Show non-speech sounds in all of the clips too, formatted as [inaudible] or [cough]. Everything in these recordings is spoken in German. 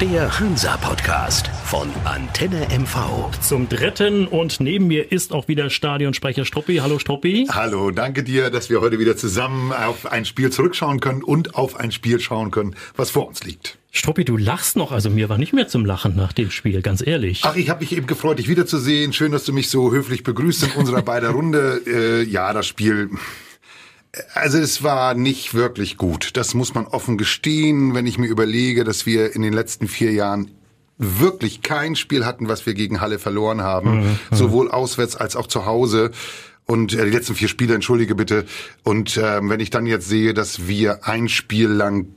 Der Hansa-Podcast von Antenne MV. Zum dritten und neben mir ist auch wieder Stadionsprecher Struppi. Hallo Struppi. Hallo, danke dir, dass wir heute wieder zusammen auf ein Spiel zurückschauen können und auf ein Spiel schauen können, was vor uns liegt. Struppi, du lachst noch, also mir war nicht mehr zum Lachen nach dem Spiel, ganz ehrlich. Ach, ich habe mich eben gefreut, dich wiederzusehen. Schön, dass du mich so höflich begrüßt in unserer beider Runde. Äh, ja, das Spiel also es war nicht wirklich gut. Das muss man offen gestehen, wenn ich mir überlege, dass wir in den letzten vier Jahren wirklich kein Spiel hatten, was wir gegen Halle verloren haben, mhm. sowohl auswärts als auch zu Hause. Und äh, die letzten vier Spiele, entschuldige bitte. Und äh, wenn ich dann jetzt sehe, dass wir ein Spiel lang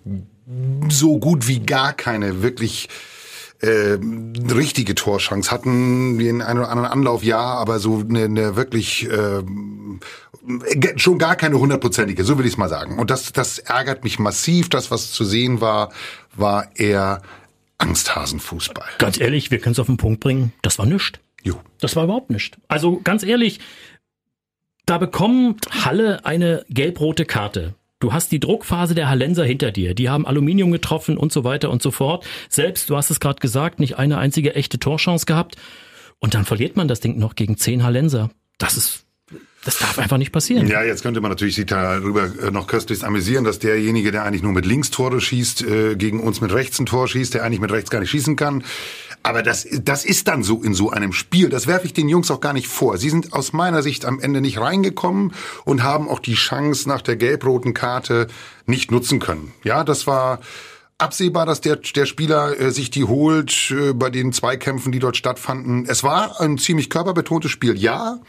so gut wie gar keine wirklich äh, richtige Torschance hatten, wie in einem oder anderen Anlauf ja, aber so eine, eine wirklich äh, schon gar keine hundertprozentige, so will ich es mal sagen. Und das, das ärgert mich massiv. Das, was zu sehen war, war eher Angsthasenfußball. Ganz ehrlich, wir können es auf den Punkt bringen, das war nichts. Jo. Das war überhaupt nichts. Also ganz ehrlich, da bekommt Halle eine gelb-rote Karte. Du hast die Druckphase der Hallenser hinter dir. Die haben Aluminium getroffen und so weiter und so fort. Selbst, du hast es gerade gesagt, nicht eine einzige echte Torchance gehabt. Und dann verliert man das Ding noch gegen zehn Hallenser. Das ist das darf einfach nicht passieren. Ja, jetzt könnte man natürlich sich darüber äh, noch köstlich amüsieren, dass derjenige, der eigentlich nur mit links Tore schießt, äh, gegen uns mit rechts ein Tor schießt, der eigentlich mit rechts gar nicht schießen kann. Aber das, das ist dann so in so einem Spiel. Das werfe ich den Jungs auch gar nicht vor. Sie sind aus meiner Sicht am Ende nicht reingekommen und haben auch die Chance nach der gelb-roten Karte nicht nutzen können. Ja, das war absehbar, dass der, der Spieler äh, sich die holt äh, bei den Zweikämpfen, die dort stattfanden. Es war ein ziemlich körperbetontes Spiel, ja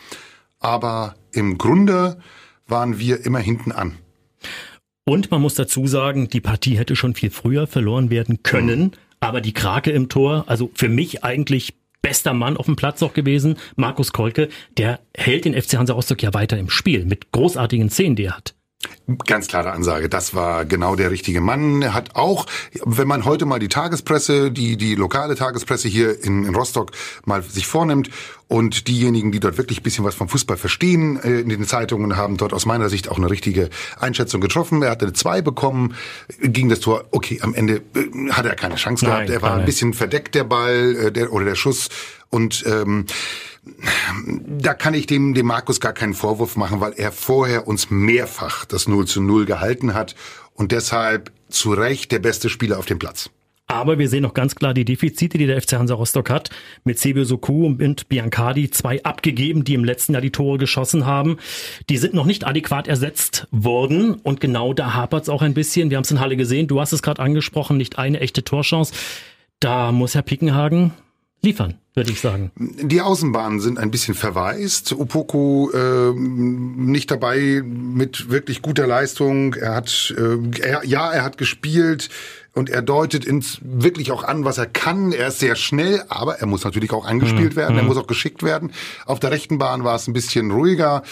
aber im Grunde waren wir immer hinten an. Und man muss dazu sagen, die Partie hätte schon viel früher verloren werden können, mhm. Aber die Krake im Tor, also für mich eigentlich bester Mann auf dem Platz auch gewesen, Markus Kolke, der hält den FC Hansa Rostock ja weiter im Spiel mit großartigen Szenen, die er hat. Ganz klare Ansage. Das war genau der richtige Mann. Er hat auch, wenn man heute mal die Tagespresse, die, die lokale Tagespresse hier in, in Rostock mal sich vornimmt und diejenigen, die dort wirklich ein bisschen was vom Fußball verstehen, äh, in den Zeitungen haben dort aus meiner Sicht auch eine richtige Einschätzung getroffen. Er hatte eine 2 bekommen, ging das Tor, okay, am Ende äh, hat er keine Chance gehabt. Nein, er war ein bisschen verdeckt, der Ball äh, der, oder der Schuss. Und ähm, da kann ich dem, dem Markus gar keinen Vorwurf machen, weil er vorher uns mehrfach das 0 zu 0 gehalten hat und deshalb zu Recht der beste Spieler auf dem Platz. Aber wir sehen auch ganz klar die Defizite, die der FC Hansa Rostock hat. Mit Sebio Soku und Biancardi zwei abgegeben, die im letzten Jahr die Tore geschossen haben. Die sind noch nicht adäquat ersetzt worden. Und genau da hapert es auch ein bisschen. Wir haben es in Halle gesehen. Du hast es gerade angesprochen, nicht eine echte Torchance. Da muss Herr Pickenhagen liefern, würde ich sagen. Die Außenbahnen sind ein bisschen verwaist. Opoku äh, nicht dabei mit wirklich guter Leistung. Er hat äh, er, ja, er hat gespielt und er deutet ins wirklich auch an, was er kann. Er ist sehr schnell, aber er muss natürlich auch angespielt mhm. werden. Er mhm. muss auch geschickt werden. Auf der rechten Bahn war es ein bisschen ruhiger.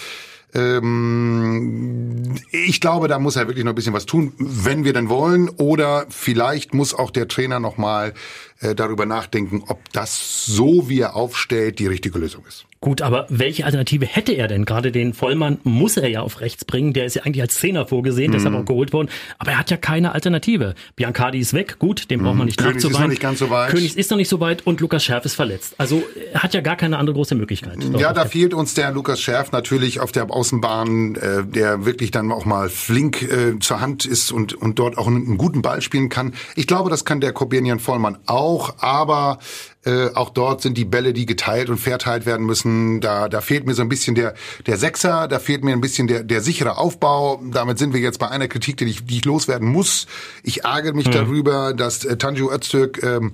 Ähm, ich glaube, da muss er wirklich noch ein bisschen was tun, wenn wir denn wollen. Oder vielleicht muss auch der Trainer noch mal äh, darüber nachdenken, ob das so, wie er aufstellt, die richtige Lösung ist. Gut, aber welche Alternative hätte er denn? Gerade den Vollmann muss er ja auf rechts bringen. Der ist ja eigentlich als Zehner vorgesehen, mm. deshalb auch geholt worden. Aber er hat ja keine Alternative. Biancardi ist weg, gut, den mm. braucht man nicht Königs nachzuweisen. ist noch nicht ganz so weit. Königs ist noch nicht so weit und Lukas Scherf ist verletzt. Also er hat ja gar keine andere große Möglichkeit. Ja, da fehlt uns der Lukas Scherf natürlich auf der Außenbahn, äh, der wirklich dann auch mal flink äh, zur Hand ist und, und dort auch einen, einen guten Ball spielen kann. Ich glaube, das kann der Korbinian Vollmann auch, aber äh, auch dort sind die Bälle, die geteilt und verteilt werden müssen. Da, da fehlt mir so ein bisschen der, der Sechser, da fehlt mir ein bisschen der, der sichere Aufbau. Damit sind wir jetzt bei einer Kritik, die ich, die ich loswerden muss. Ich ärgere mich mhm. darüber, dass äh, Tanju Öztürk ähm,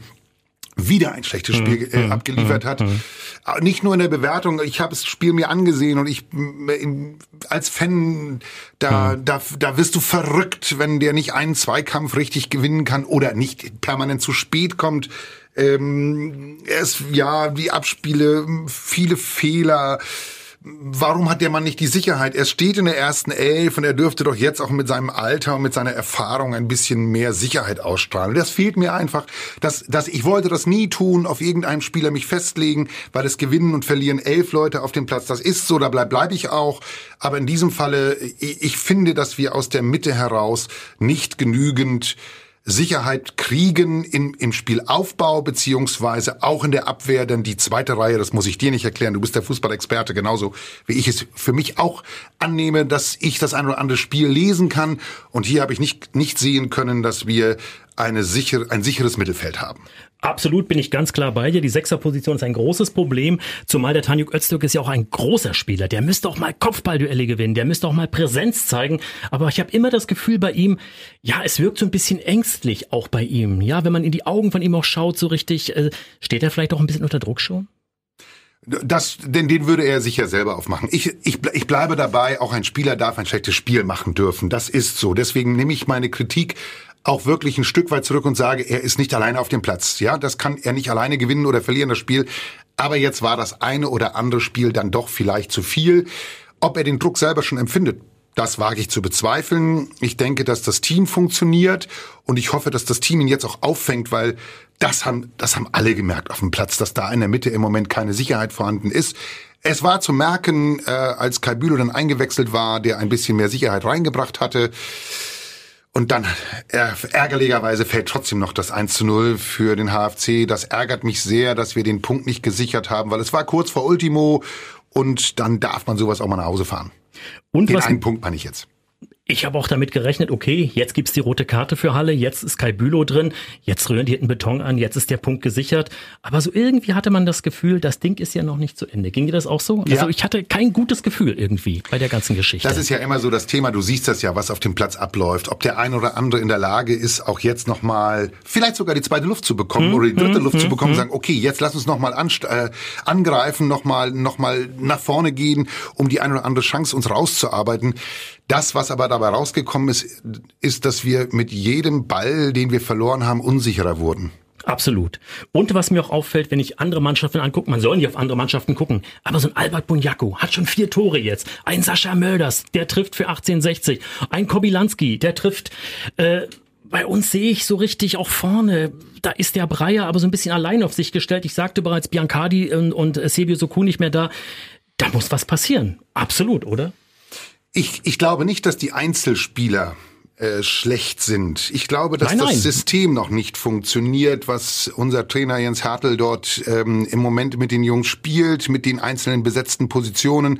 wieder ein schlechtes Spiel äh, abgeliefert hat. Nicht nur in der Bewertung, ich habe das Spiel mir angesehen und ich als Fan, da, da, da wirst du verrückt, wenn der nicht einen Zweikampf richtig gewinnen kann oder nicht permanent zu spät kommt. Ähm, es, ja, die Abspiele, viele Fehler. Warum hat der Mann nicht die Sicherheit? Er steht in der ersten Elf und er dürfte doch jetzt auch mit seinem Alter und mit seiner Erfahrung ein bisschen mehr Sicherheit ausstrahlen. Das fehlt mir einfach. dass, dass ich wollte das nie tun, auf irgendeinem Spieler mich festlegen, weil es gewinnen und verlieren elf Leute auf dem Platz. Das ist so, da bleib, bleib ich auch. Aber in diesem Falle, ich, ich finde, dass wir aus der Mitte heraus nicht genügend Sicherheit kriegen im, im Spielaufbau beziehungsweise auch in der Abwehr, denn die zweite Reihe, das muss ich dir nicht erklären, du bist der Fußballexperte, genauso wie ich es für mich auch annehme, dass ich das ein oder andere Spiel lesen kann. Und hier habe ich nicht, nicht sehen können, dass wir eine sicher, ein sicheres Mittelfeld haben. Absolut bin ich ganz klar bei dir. Die Sechserposition ist ein großes Problem, zumal der Tanjuk Öztürk ist ja auch ein großer Spieler. Der müsste auch mal Kopfballduelle gewinnen, der müsste auch mal Präsenz zeigen. Aber ich habe immer das Gefühl bei ihm, ja, es wirkt so ein bisschen ängstlich auch bei ihm. Ja, wenn man in die Augen von ihm auch schaut, so richtig, äh, steht er vielleicht auch ein bisschen unter Druck schon? Das, denn den würde er sicher selber aufmachen. Ich, ich, ich bleibe dabei, auch ein Spieler darf ein schlechtes Spiel machen dürfen. Das ist so. Deswegen nehme ich meine Kritik auch wirklich ein Stück weit zurück und sage, er ist nicht alleine auf dem Platz. Ja, das kann er nicht alleine gewinnen oder verlieren, das Spiel. Aber jetzt war das eine oder andere Spiel dann doch vielleicht zu viel. Ob er den Druck selber schon empfindet, das wage ich zu bezweifeln. Ich denke, dass das Team funktioniert und ich hoffe, dass das Team ihn jetzt auch auffängt, weil das haben, das haben alle gemerkt auf dem Platz, dass da in der Mitte im Moment keine Sicherheit vorhanden ist. Es war zu merken, äh, als Kai Bülow dann eingewechselt war, der ein bisschen mehr Sicherheit reingebracht hatte. Und dann äh, ärgerlicherweise fällt trotzdem noch das 1 zu 0 für den HFC. Das ärgert mich sehr, dass wir den Punkt nicht gesichert haben, weil es war kurz vor Ultimo und dann darf man sowas auch mal nach Hause fahren. Und den was, einen Punkt meine ich jetzt. Ich habe auch damit gerechnet, okay, jetzt gibt's die rote Karte für Halle, jetzt ist Kai Bülow drin, jetzt rühren die hinten Beton an, jetzt ist der Punkt gesichert. Aber so irgendwie hatte man das Gefühl, das Ding ist ja noch nicht zu Ende. Ging dir das auch so? Ja. Also ich hatte kein gutes Gefühl irgendwie bei der ganzen Geschichte. Das ist ja immer so das Thema, du siehst das ja, was auf dem Platz abläuft. Ob der ein oder andere in der Lage ist, auch jetzt nochmal, vielleicht sogar die zweite Luft zu bekommen hm, oder die dritte hm, Luft hm, zu bekommen hm. und sagen, okay, jetzt lass uns nochmal äh, angreifen, nochmal noch mal nach vorne gehen, um die eine oder andere Chance uns rauszuarbeiten. Das, was aber dabei rausgekommen ist, ist, dass wir mit jedem Ball, den wir verloren haben, unsicherer wurden. Absolut. Und was mir auch auffällt, wenn ich andere Mannschaften angucke, man soll nicht auf andere Mannschaften gucken, aber so ein Albert Bunyaku hat schon vier Tore jetzt. Ein Sascha Mölders, der trifft für 1860. Ein Kobilanski, der trifft... Äh, bei uns sehe ich so richtig auch vorne, da ist der Breyer aber so ein bisschen allein auf sich gestellt. Ich sagte bereits, Biancardi und, und Sebio Soku nicht mehr da. Da muss was passieren. Absolut, oder? Ich, ich glaube nicht, dass die Einzelspieler äh, schlecht sind. Ich glaube, dass nein, nein. das System noch nicht funktioniert, was unser Trainer Jens Hartl dort ähm, im Moment mit den Jungs spielt, mit den einzelnen besetzten Positionen.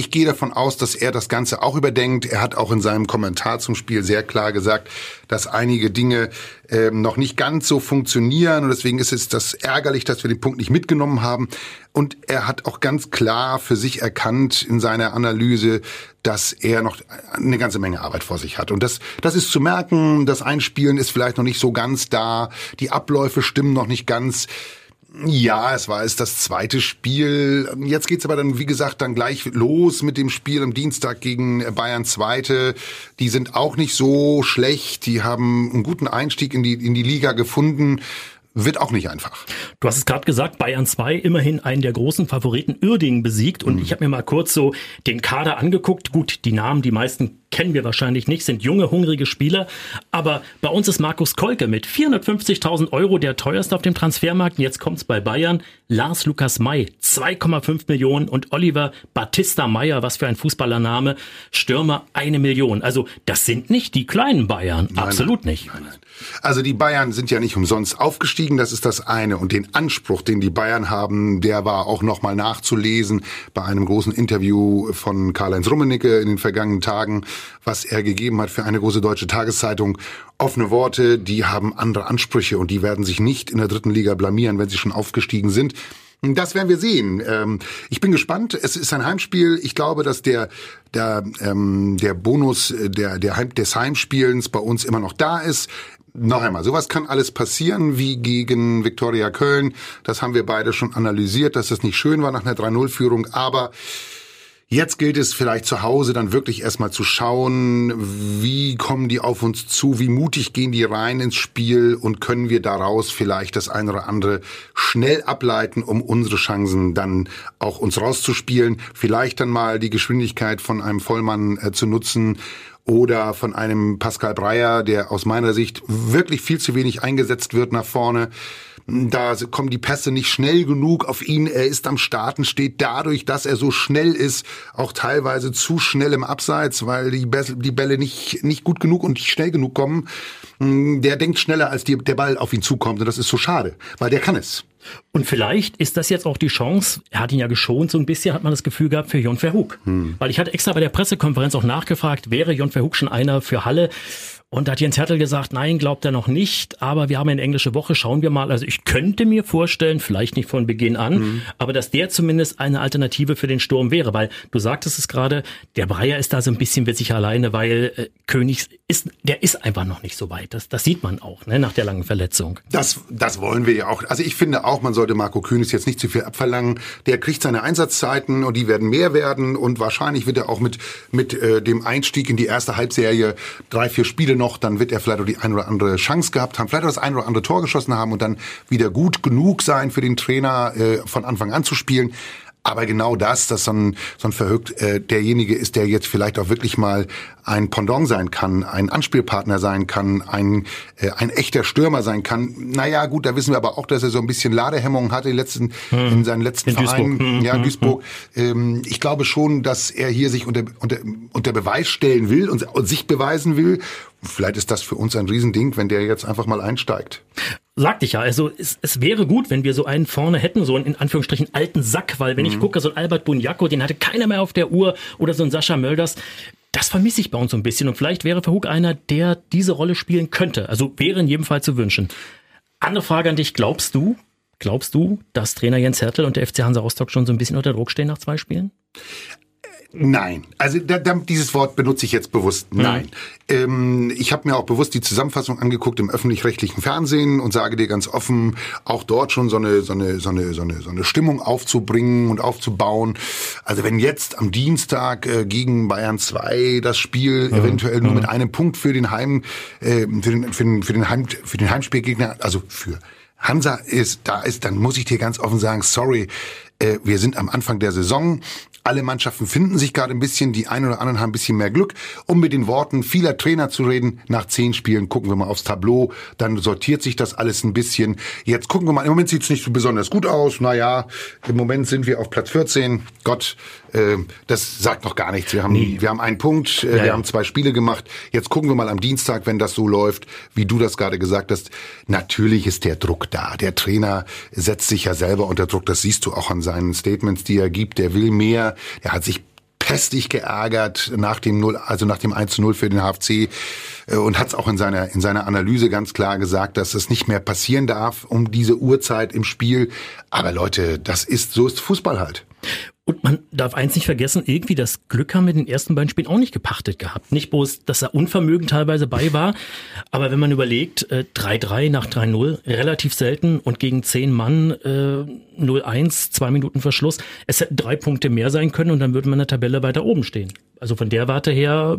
Ich gehe davon aus, dass er das Ganze auch überdenkt. Er hat auch in seinem Kommentar zum Spiel sehr klar gesagt, dass einige Dinge ähm, noch nicht ganz so funktionieren und deswegen ist es das ärgerlich, dass wir den Punkt nicht mitgenommen haben. Und er hat auch ganz klar für sich erkannt in seiner Analyse, dass er noch eine ganze Menge Arbeit vor sich hat. Und das, das ist zu merken. Das Einspielen ist vielleicht noch nicht so ganz da. Die Abläufe stimmen noch nicht ganz. Ja, es war es das zweite Spiel. Jetzt geht's aber dann, wie gesagt, dann gleich los mit dem Spiel am Dienstag gegen Bayern Zweite. Die sind auch nicht so schlecht. Die haben einen guten Einstieg in die, in die Liga gefunden wird auch nicht einfach. Du hast es gerade gesagt, Bayern 2 immerhin einen der großen Favoriten Uerdingen besiegt und mhm. ich habe mir mal kurz so den Kader angeguckt. Gut, die Namen, die meisten kennen wir wahrscheinlich nicht, sind junge, hungrige Spieler. Aber bei uns ist Markus Kolke mit 450.000 Euro der teuerste auf dem Transfermarkt. Und jetzt kommt's bei Bayern. Lars Lukas May, 2,5 Millionen. Und Oliver Battista Meyer, was für ein Fußballername, Stürmer, eine Million. Also das sind nicht die kleinen Bayern. Nein, Absolut nein, nicht. Nein, nein. Also die Bayern sind ja nicht umsonst aufgestiegen, das ist das eine. Und den Anspruch, den die Bayern haben, der war auch nochmal nachzulesen bei einem großen Interview von Karl-Heinz Rummenigge in den vergangenen Tagen was er gegeben hat für eine große deutsche Tageszeitung. Offene Worte, die haben andere Ansprüche und die werden sich nicht in der dritten Liga blamieren, wenn sie schon aufgestiegen sind. Das werden wir sehen. Ähm, ich bin gespannt. Es ist ein Heimspiel. Ich glaube, dass der der ähm, der Bonus äh, der der Heim, des Heimspielens bei uns immer noch da ist. Noch einmal, sowas kann alles passieren wie gegen Viktoria Köln. Das haben wir beide schon analysiert, dass es nicht schön war nach einer 3-0-Führung. Aber Jetzt gilt es vielleicht zu Hause dann wirklich erstmal zu schauen, wie kommen die auf uns zu, wie mutig gehen die rein ins Spiel und können wir daraus vielleicht das eine oder andere schnell ableiten, um unsere Chancen dann auch uns rauszuspielen. Vielleicht dann mal die Geschwindigkeit von einem Vollmann äh, zu nutzen oder von einem Pascal Breyer, der aus meiner Sicht wirklich viel zu wenig eingesetzt wird nach vorne. Da kommen die Pässe nicht schnell genug auf ihn. Er ist am Starten, steht dadurch, dass er so schnell ist, auch teilweise zu schnell im Abseits, weil die, Bälle nicht, nicht gut genug und nicht schnell genug kommen. Der denkt schneller, als die, der Ball auf ihn zukommt. Und das ist so schade, weil der kann es. Und vielleicht ist das jetzt auch die Chance, er hat ihn ja geschont, so ein bisschen hat man das Gefühl gehabt für Jon Verhoek. Hm. Weil ich hatte extra bei der Pressekonferenz auch nachgefragt, wäre Jon Verhoek schon einer für Halle? Und da hat Jens Hertel gesagt, nein, glaubt er noch nicht, aber wir haben eine englische Woche, schauen wir mal. Also ich könnte mir vorstellen, vielleicht nicht von Beginn an, mhm. aber dass der zumindest eine Alternative für den Sturm wäre, weil du sagtest es gerade, der Breyer ist da so ein bisschen sich alleine, weil äh, Königs ist, der ist einfach noch nicht so weit. Das, das sieht man auch, ne, nach der langen Verletzung. Das, das wollen wir ja auch. Also ich finde auch, man sollte Marco Königs jetzt nicht zu viel abverlangen. Der kriegt seine Einsatzzeiten und die werden mehr werden und wahrscheinlich wird er auch mit, mit äh, dem Einstieg in die erste Halbserie drei, vier Spiele noch, dann wird er vielleicht auch die ein oder andere Chance gehabt haben, vielleicht auch das ein oder andere Tor geschossen haben und dann wieder gut genug sein für den Trainer äh, von Anfang an zu spielen. Aber genau das, dass so ein, so ein Verhögt äh, derjenige ist, der jetzt vielleicht auch wirklich mal ein Pendant sein kann, ein Anspielpartner sein kann, ein, äh, ein echter Stürmer sein kann. Naja, gut, da wissen wir aber auch, dass er so ein bisschen Ladehemmungen hatte letzten, hm. in seinen letzten in Vereinen. Duisburg. Hm. Ja, hm. Duisburg. Ähm, ich glaube schon, dass er hier sich unter, unter, unter Beweis stellen will und, und sich beweisen will. Vielleicht ist das für uns ein Riesending, wenn der jetzt einfach mal einsteigt sagte ich ja, also es, es wäre gut, wenn wir so einen vorne hätten, so einen in Anführungsstrichen alten Sack, weil wenn mhm. ich gucke, so ein Albert Bunjako, den hatte keiner mehr auf der Uhr oder so ein Sascha Mölders, das vermisse ich bei uns so ein bisschen und vielleicht wäre Verhoek einer, der diese Rolle spielen könnte. Also wäre in jedem Fall zu wünschen. Andere Frage an dich, glaubst du, glaubst du, dass Trainer Jens Hertel und der FC Hansa Rostock schon so ein bisschen unter Druck stehen nach zwei Spielen? Nein, also da, da, dieses Wort benutze ich jetzt bewusst. Nein. Ähm, ich habe mir auch bewusst die Zusammenfassung angeguckt im öffentlich-rechtlichen Fernsehen und sage dir ganz offen, auch dort schon so eine, so eine, so eine, so eine, so eine Stimmung aufzubringen und aufzubauen. Also wenn jetzt am Dienstag äh, gegen Bayern 2 das Spiel mhm. eventuell nur mhm. mit einem Punkt für den Heim, äh, für den, für den, für den Heim, für den Heimspielgegner, also für Hansa ist, da ist, dann muss ich dir ganz offen sagen, sorry, äh, wir sind am Anfang der Saison. Alle Mannschaften finden sich gerade ein bisschen, die einen oder anderen haben ein bisschen mehr Glück. Um mit den Worten vieler Trainer zu reden, nach zehn Spielen gucken wir mal aufs Tableau, dann sortiert sich das alles ein bisschen. Jetzt gucken wir mal, im Moment sieht's nicht so besonders gut aus. Naja, im Moment sind wir auf Platz 14. Gott, äh, das sagt noch gar nichts. Wir haben, nee. wir haben einen Punkt, äh, ja, wir ja. haben zwei Spiele gemacht. Jetzt gucken wir mal am Dienstag, wenn das so läuft, wie du das gerade gesagt hast. Natürlich ist der Druck da. Der Trainer setzt sich ja selber unter Druck. Das siehst du auch an seinen Statements, die er gibt. Der will mehr. Er hat sich pestig geärgert nach dem 0, also nach dem 1 zu 0 für den HFC äh, und hat es auch in seiner, in seiner Analyse ganz klar gesagt, dass es nicht mehr passieren darf um diese Uhrzeit im Spiel. Aber Leute, das ist, so ist Fußball halt. Und man darf eins nicht vergessen, irgendwie das Glück haben wir in den ersten beiden Spielen auch nicht gepachtet gehabt. Nicht bloß, dass er Unvermögen teilweise bei war, aber wenn man überlegt, 3-3 äh, nach 3-0, relativ selten und gegen 10 Mann äh, 0-1, zwei Minuten Verschluss. Es hätten drei Punkte mehr sein können und dann würde man in der Tabelle weiter oben stehen. Also von der Warte her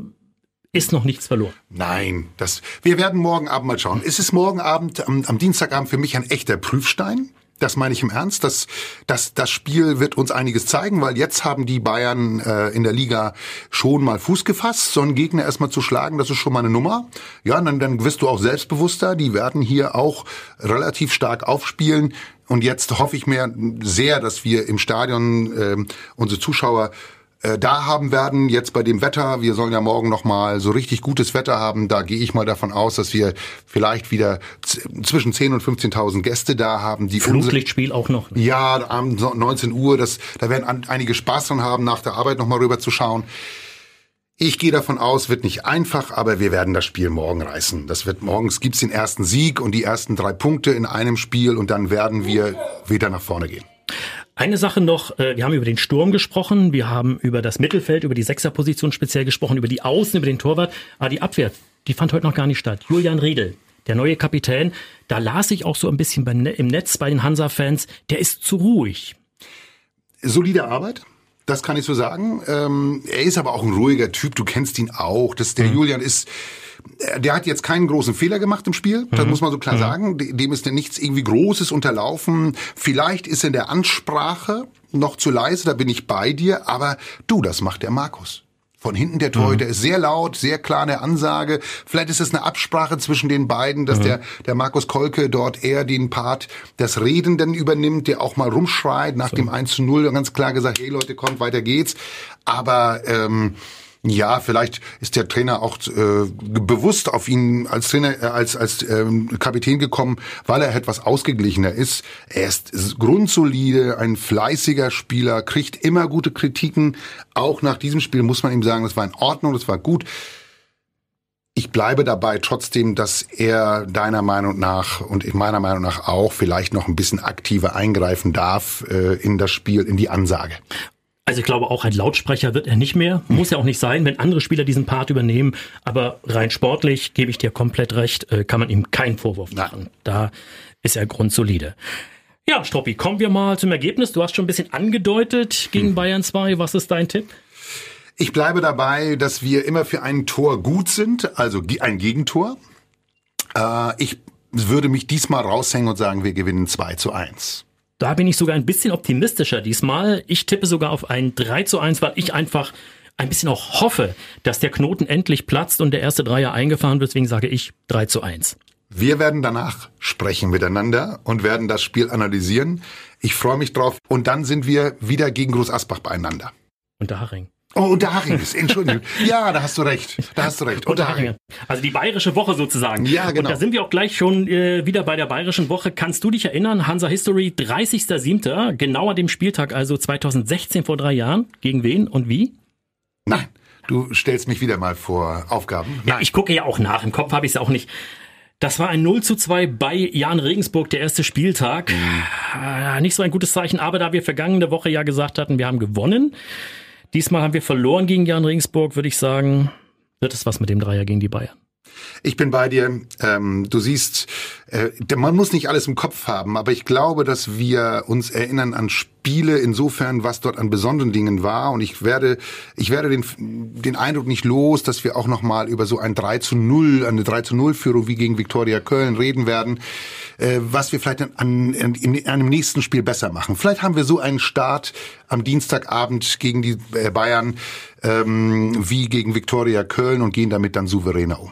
ist noch nichts verloren. Nein, das, wir werden morgen Abend mal schauen. Ist es morgen Abend, am, am Dienstagabend für mich ein echter Prüfstein? Das meine ich im Ernst. Das, das, das Spiel wird uns einiges zeigen, weil jetzt haben die Bayern äh, in der Liga schon mal Fuß gefasst. So einen Gegner erstmal zu schlagen, das ist schon mal eine Nummer. Ja, dann, dann wirst du auch selbstbewusster. Die werden hier auch relativ stark aufspielen. Und jetzt hoffe ich mir sehr, dass wir im Stadion äh, unsere Zuschauer äh, da haben werden. Jetzt bei dem Wetter, wir sollen ja morgen noch mal so richtig gutes Wetter haben. Da gehe ich mal davon aus, dass wir vielleicht wieder zwischen 10 und 15.000 Gäste da haben. Die Flutlichtspiel auch noch. Ja, am 19 Uhr. Das, da werden einige Spaß dran haben, nach der Arbeit noch mal rüber zu schauen. Ich gehe davon aus, wird nicht einfach, aber wir werden das Spiel morgen reißen. Das wird morgens gibt's den ersten Sieg und die ersten drei Punkte in einem Spiel und dann werden wir wieder nach vorne gehen. Eine Sache noch, äh, wir haben über den Sturm gesprochen, wir haben über das Mittelfeld, über die Sechserposition speziell gesprochen, über die Außen, über den Torwart, aber die Abwehr, die fand heute noch gar nicht statt. Julian Riedel, der neue Kapitän, da las ich auch so ein bisschen ne-, im Netz bei den Hansa-Fans, der ist zu ruhig. Solide Arbeit, Das kann ich so sagen. Ähm, er ist aber auch ein ruhiger Typ. Du kennst ihn auch. Das, der mhm. Julian ist, der hat jetzt keinen großen Fehler gemacht im Spiel. Das mhm. muss man so klar mhm. sagen. Dem ist nichts irgendwie Großes unterlaufen. Vielleicht ist in der Ansprache noch zu leise. Da bin ich bei dir. Aber du, das macht der Markus. Von hinten der Torhüter mhm. ist sehr laut, sehr klar eine Ansage. Vielleicht ist es eine Absprache zwischen den beiden, dass mhm. der, der Markus Kolke dort eher den Part des Redenden übernimmt, der auch mal rumschreit nach so. dem 1 zu 0 und ganz klar gesagt, hey Leute, kommt, weiter geht's. Aber ähm, ja, vielleicht ist der Trainer auch äh, bewusst auf ihn als Trainer, äh, als als ähm, Kapitän gekommen, weil er etwas ausgeglichener ist. Er ist grundsolide, ein fleißiger Spieler, kriegt immer gute Kritiken. Auch nach diesem Spiel muss man ihm sagen, das war in Ordnung, das war gut. Ich bleibe dabei trotzdem, dass er deiner Meinung nach und meiner Meinung nach auch vielleicht noch ein bisschen aktiver eingreifen darf äh, in das Spiel, in die Ansage. Also ich glaube, auch ein Lautsprecher wird er nicht mehr. Muss ja auch nicht sein, wenn andere Spieler diesen Part übernehmen. Aber rein sportlich gebe ich dir komplett recht, äh, kann man ihm keinen Vorwurf machen. Da ist er grundsolide. Ja, Stroppi, kommen wir mal zum Ergebnis. Du hast schon ein bisschen angedeutet gegen hm. Bayern 2. Was ist dein Tipp? Ich bleibe dabei, dass wir immer für ein Tor gut sind, also ein Gegentor. Äh, ich würde mich diesmal raushängen und sagen, wir gewinnen 2 zu 1. Da bin ich sogar ein bisschen optimistischer diesmal. Ich tippe sogar auf ein 3 zu 1, weil ich einfach ein bisschen auch hoffe, dass der Knoten endlich platzt und der erste Dreier eingefahren wird. Deswegen sage ich 3 zu 1. Wir werden danach sprechen miteinander und werden das Spiel analysieren. Ich freue mich drauf. Und dann sind wir wieder gegen Groß Asbach beieinander. Und der Haring. Oh, Unterhaching Entschuldigung. [laughs] ja, da hast du recht. Da hast du recht. Unterhaching. Also die bayerische Woche sozusagen. Ja, genau. Und da sind wir auch gleich schon äh, wieder bei der bayerischen Woche. Kannst du dich erinnern, Hansa History, 30.07., genau an dem Spieltag, also 2016 vor drei Jahren. Gegen wen und wie? Nein. Du stellst mich wieder mal vor Aufgaben. Ja, ich gucke ja auch nach. Im Kopf habe ich es auch nicht. Das war ein 0 zu 2 bei Jan Regensburg, der erste Spieltag. Mhm. Äh, nicht so ein gutes Zeichen, aber da wir vergangene Woche ja gesagt hatten, wir haben gewonnen, Diesmal haben wir verloren gegen Jan Regensburg, würde ich sagen. Wird es was mit dem Dreier gegen die Bayern? Ich bin bei dir. Ähm, du siehst, äh, man muss nicht alles im Kopf haben, aber ich glaube, dass wir uns erinnern an Spiele insofern, was dort an besonderen Dingen war. Und ich werde, ich werde den, den Eindruck nicht los, dass wir auch nochmal über so ein 3 zu 0, eine 3 zu 0 Führung wie gegen Viktoria Köln reden werden, äh, was wir vielleicht an, an, in einem nächsten Spiel besser machen. Vielleicht haben wir so einen Start am Dienstagabend gegen die äh, Bayern ähm, wie gegen Viktoria Köln und gehen damit dann souveräner um.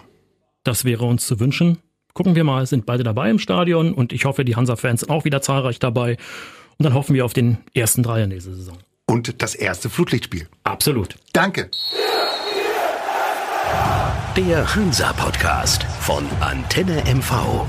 Das wäre uns zu wünschen. Gucken wir mal, sind beide dabei im Stadion und ich hoffe, die Hansa-Fans sind auch wieder zahlreich dabei. Und dann hoffen wir auf den ersten Dreier nächste Saison. Und das erste Flutlichtspiel. Absolut. Danke. Der Hansa-Podcast von Antenne MV.